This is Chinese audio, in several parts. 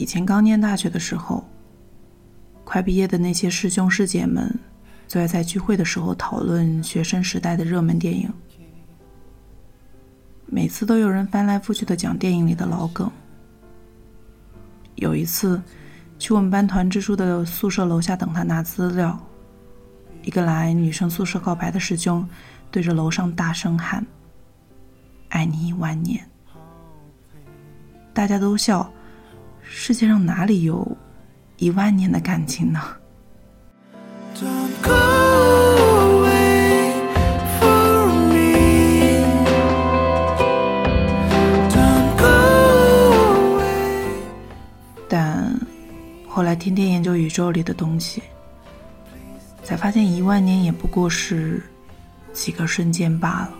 以前刚念大学的时候，快毕业的那些师兄师姐们，最爱在聚会的时候讨论学生时代的热门电影。每次都有人翻来覆去的讲电影里的老梗。有一次，去我们班团支书的宿舍楼下等他拿资料，一个来女生宿舍告白的师兄，对着楼上大声喊：“爱你一万年。”大家都笑。世界上哪里有一万年的感情呢？但后来天天研究宇宙里的东西，才发现一万年也不过是几个瞬间罢了。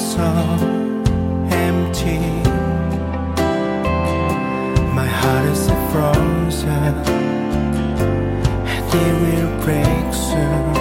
so empty. My heart is frozen, and it will break soon.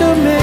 to me.